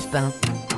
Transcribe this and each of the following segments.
Pain.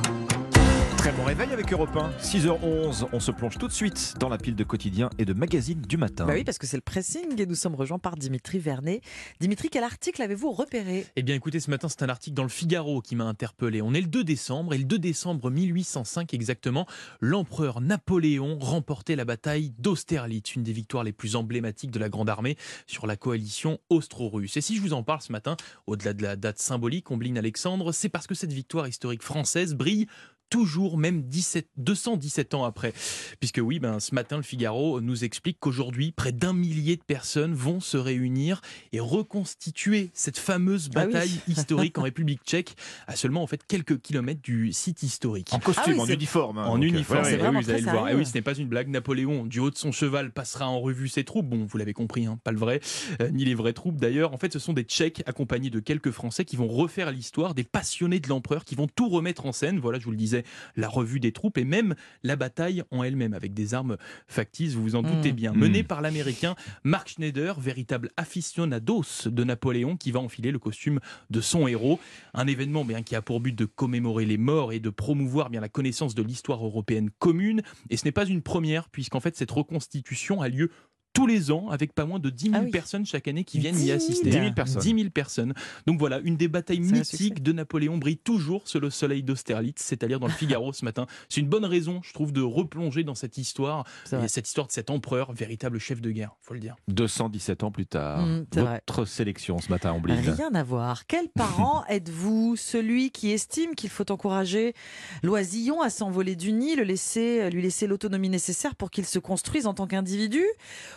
Très bon réveil avec Europe 1. 6h11, on se plonge tout de suite dans la pile de quotidien et de magazines du matin. Bah oui, parce que c'est le pressing et nous sommes rejoints par Dimitri Vernet. Dimitri, quel article avez-vous repéré? Eh bien écoutez, ce matin c'est un article dans le Figaro qui m'a interpellé. On est le 2 décembre et le 2 décembre 1805 exactement, l'empereur Napoléon remportait la bataille d'Austerlitz, une des victoires les plus emblématiques de la Grande Armée sur la coalition austro-russe. Et si je vous en parle ce matin, au-delà de la date symbolique, Ombline Alexandre, c'est parce que cette victoire historique française brille toujours, même 17, 217 ans après. Puisque oui, ben, ce matin, le Figaro nous explique qu'aujourd'hui, près d'un millier de personnes vont se réunir et reconstituer cette fameuse Ah oui. bataille historique en République tchèque, à seulement en fait quelques kilomètres du site historique. En costume, Ah oui, en uniforme. hein, En donc, euh, uniforme, ouais, c'est ouais. Vous allez très le voir. Et oui, ce n'est pas une blague. Napoléon, du haut de son cheval, passera en revue ses troupes. Bon, vous l'avez compris, hein, pas le vrai, euh, ni les vraies troupes d'ailleurs. En fait, ce sont des Tchèques accompagnés de quelques Français qui vont refaire l'histoire, des passionnés de l'empereur qui vont tout remettre en scène. Voilà, je vous le disais, la revue des troupes et même la bataille en elle-même avec des armes factices, vous vous en doutez Mm. bien. Menée par l'américain Mark Schneider, véritable aficionados de Napoléon qui va enfiler le costume de son héros. Un événement bien qui a pour but de commémorer les morts et de promouvoir bien la connaissance de l'histoire européenne commune. Et ce n'est pas une première, puisqu'en fait cette reconstitution a lieu tous les ans avec pas moins de 10 000 Ah oui. personnes chaque année qui viennent 10 y 000. assister. 10 000 personnes. 10 000 personnes. Donc voilà, une des batailles mythiques de Napoléon brille toujours sous le soleil d'Austerlitz, c'est-à-dire dans le Figaro ce matin. C'est une bonne raison, je trouve, de replonger dans cette histoire, et cette histoire de cet empereur, véritable chef de guerre, faut le dire. 217 ans plus tard. Mm, vrai. Votre sélection ce matin, Ombline. Rien à voir. Quel parent êtes-vous? Celui qui estime qu'il faut encourager l'oisillon à s'envoler du nid, le laisser, lui laisser l'autonomie nécessaire pour qu'il se construise en tant qu'individu?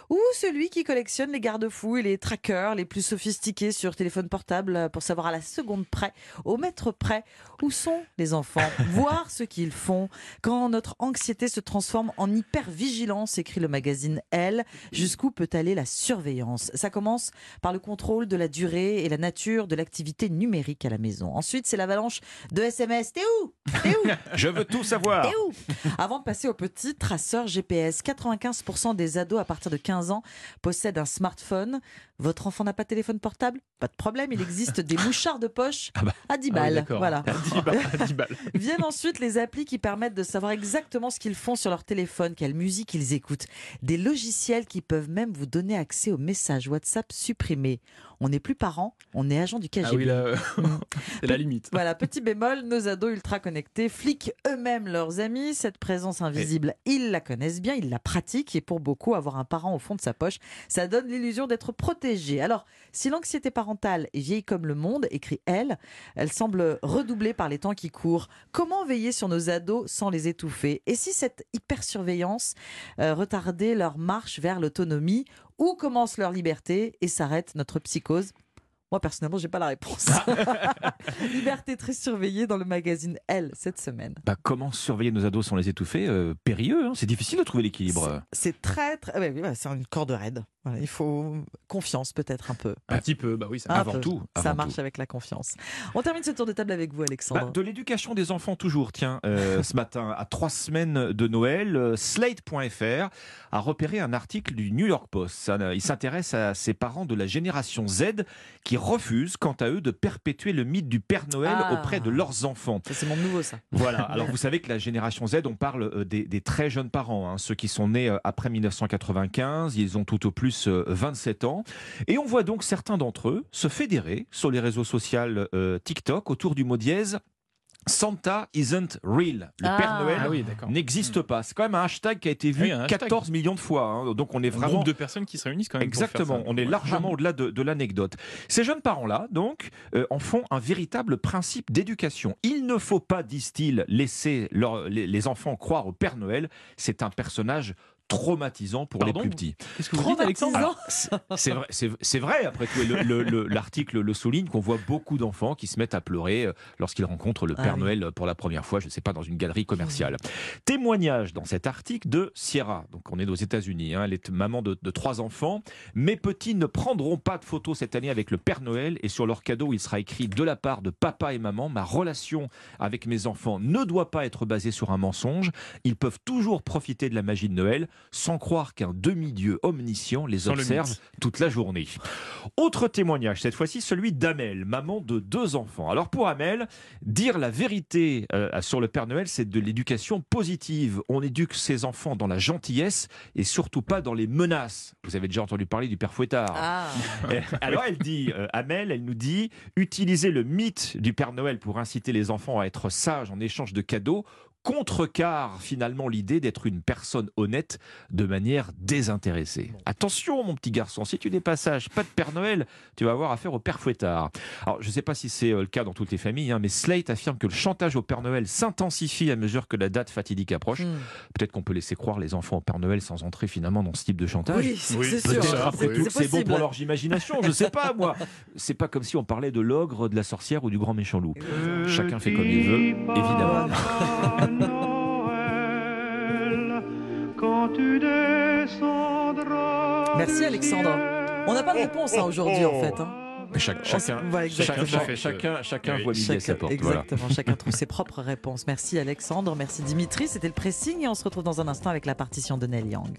Ou celui qui collectionne les garde-fous et les trackers les plus sophistiqués sur téléphone portable pour savoir à la seconde près, au mètre près, où sont les enfants Voir ce qu'ils font. Quand notre anxiété se transforme en hypervigilance, écrit le magazine Elle, jusqu'où peut aller la surveillance? Ça commence par le contrôle de la durée et la nature de l'activité numérique à la maison. Ensuite, c'est l'avalanche de SMS. T'es où? T'es où? Je veux tout savoir. T'es où? Avant de passer au petit traceur GPS, 95% des ados à partir de 15 ans possèdent un smartphone. Votre enfant n'a pas de téléphone portable? Pas de problème, il existe des mouchards de poche Ah bah. à 10 Ah oui, balles. d'accord. voilà. 10 balles, 10 balles. Viennent ensuite les applis qui permettent de savoir exactement ce qu'ils font sur leur téléphone, quelle musique ils écoutent. Des logiciels qui peuvent même vous donner accès aux messages WhatsApp supprimés. On n'est plus parents, on est agent du KGB. Ah oui, là, euh, Mm. c'est la limite. Voilà, petit bémol, nos ados ultra connectés fliquent eux-mêmes leurs amis. Cette présence invisible, ils la connaissent bien, ils la pratiquent. Et pour beaucoup, avoir un parent au fond de sa poche, ça donne l'illusion d'être protégé. Alors, si l'anxiété parentale est vieille comme le monde, écrit elle, elle semble redoubler par les temps qui courent. Comment veiller sur nos ados sans les étouffer? Et si cette hypersurveillance euh, retardait leur marche vers l'autonomie Où commence leur liberté et s'arrête notre psychose? Moi, personnellement, j'ai pas la réponse. Liberté très surveillée dans le magazine Elle cette semaine. Bah, comment surveiller nos ados sans les étouffer? Euh, Périlleux, hein, c'est difficile de trouver l'équilibre. C'est très, très. ouais, ouais, c'est une corde raide. Voilà, il faut confiance, peut-être un peu. Un petit peu, bah oui, ça avant peu. tout, Ça marche tout. avec la confiance. On termine ce tour de table avec vous, Alexandre. Bah, de l'éducation des enfants toujours, tiens, euh, ce matin, à trois semaines de Noël, euh, Slate.fr a repéré un article du New York Post. Ça, il s'intéresse à ces parents de la génération Z qui refusent, quant à eux, de perpétuer le mythe du Père Noël Ah. auprès de leurs enfants. Ça, C'est mon nouveau, ça. Voilà, alors vous savez que la génération Z, on parle euh, des, des très jeunes parents, hein, ceux qui sont nés euh, après 1995, ils ont tout au plus euh, 27 ans. Et on voit donc certains d'entre eux se fédérer sur les réseaux sociaux euh, TikTok autour du mot dièse Santa isn't real. Le Ah. Père Noël Ah oui, d'accord. n'existe pas. C'est quand même un hashtag qui a été vu Oui, un hashtag. 14 millions de fois. hein. Donc on est Un vraiment groupe de personnes qui se réunissent quand même. Exactement, on est Ouais. largement au-delà de, de l'anecdote. Ces jeunes parents-là, donc, euh, en font un véritable principe d'éducation. Il ne faut pas, disent-ils, laisser leur- les, les enfants croire au Père Noël. C'est un personnage traumatisant pour Pardon les plus petits. Qu'est-ce que vous dites, Alexandre c'est- vrai, c'est c'est vrai, après tout, et le- le- le- l'article le, souligne qu'on voit beaucoup d'enfants qui se mettent à pleurer euh, lorsqu'ils rencontrent le Ah Père oui. Noël pour la première fois, je ne sais pas, dans une galerie commerciale. Témoignage dans cet article de Sierra, donc on est aux États-Unis, hein, elle est maman de, de trois enfants. Mes petits ne prendront pas de photos cette année avec le Père Noël et sur leur cadeau, il sera écrit de la part de papa et maman, ma relation avec mes enfants ne doit pas être basée sur un mensonge. Ils peuvent toujours profiter de la magie de Noël. Sans croire qu'un demi-dieu omniscient les le observe toute la journée. Autre témoignage, cette fois-ci celui d'Amel, maman de deux enfants. Alors pour Amel, dire la vérité euh, sur le Père Noël, c'est de l'éducation positive. On éduque ses enfants dans la gentillesse et surtout pas dans les menaces. Vous avez déjà entendu parler du Père Fouettard. Ah. Euh, Alors elle dit, euh, Amel, elle nous dit, utiliser le mythe du Père Noël pour inciter les enfants à être sages en échange de cadeaux contrecarre finalement l'idée d'être une personne honnête de manière désintéressée. Attention mon petit garçon, si tu n'es pas sage, pas de Père Noël, tu vas avoir affaire au Père Fouettard. Alors je ne sais pas si c'est euh, le cas dans toutes les familles, hein, mais Slate affirme que le chantage au Père Noël s'intensifie à mesure que la date fatidique approche. Hmm. Peut-être qu'on peut laisser croire les enfants au Père Noël sans entrer finalement dans ce type de chantage. Oui, c'est Oui, sûr. Après tout, c'est c'est bon pour leur imagination, je sais pas moi. C'est pas comme si on parlait de l'ogre, de la sorcière ou du grand méchant loup. Chacun fait comme il veut, évidemment. Quand tu descendras. Merci Alexandre. On n'a pas de réponse hein, aujourd'hui en fait. hein. Chaque- chacun, Ouais, chacun, exactement. chacun, chacun, chacun Oui. voit midi à sa voilà. exactement, chacun trouve ses propres réponses. Merci Alexandre, merci Dimitri, c'était le pressing et on se retrouve dans un instant avec la partition de Neil Young.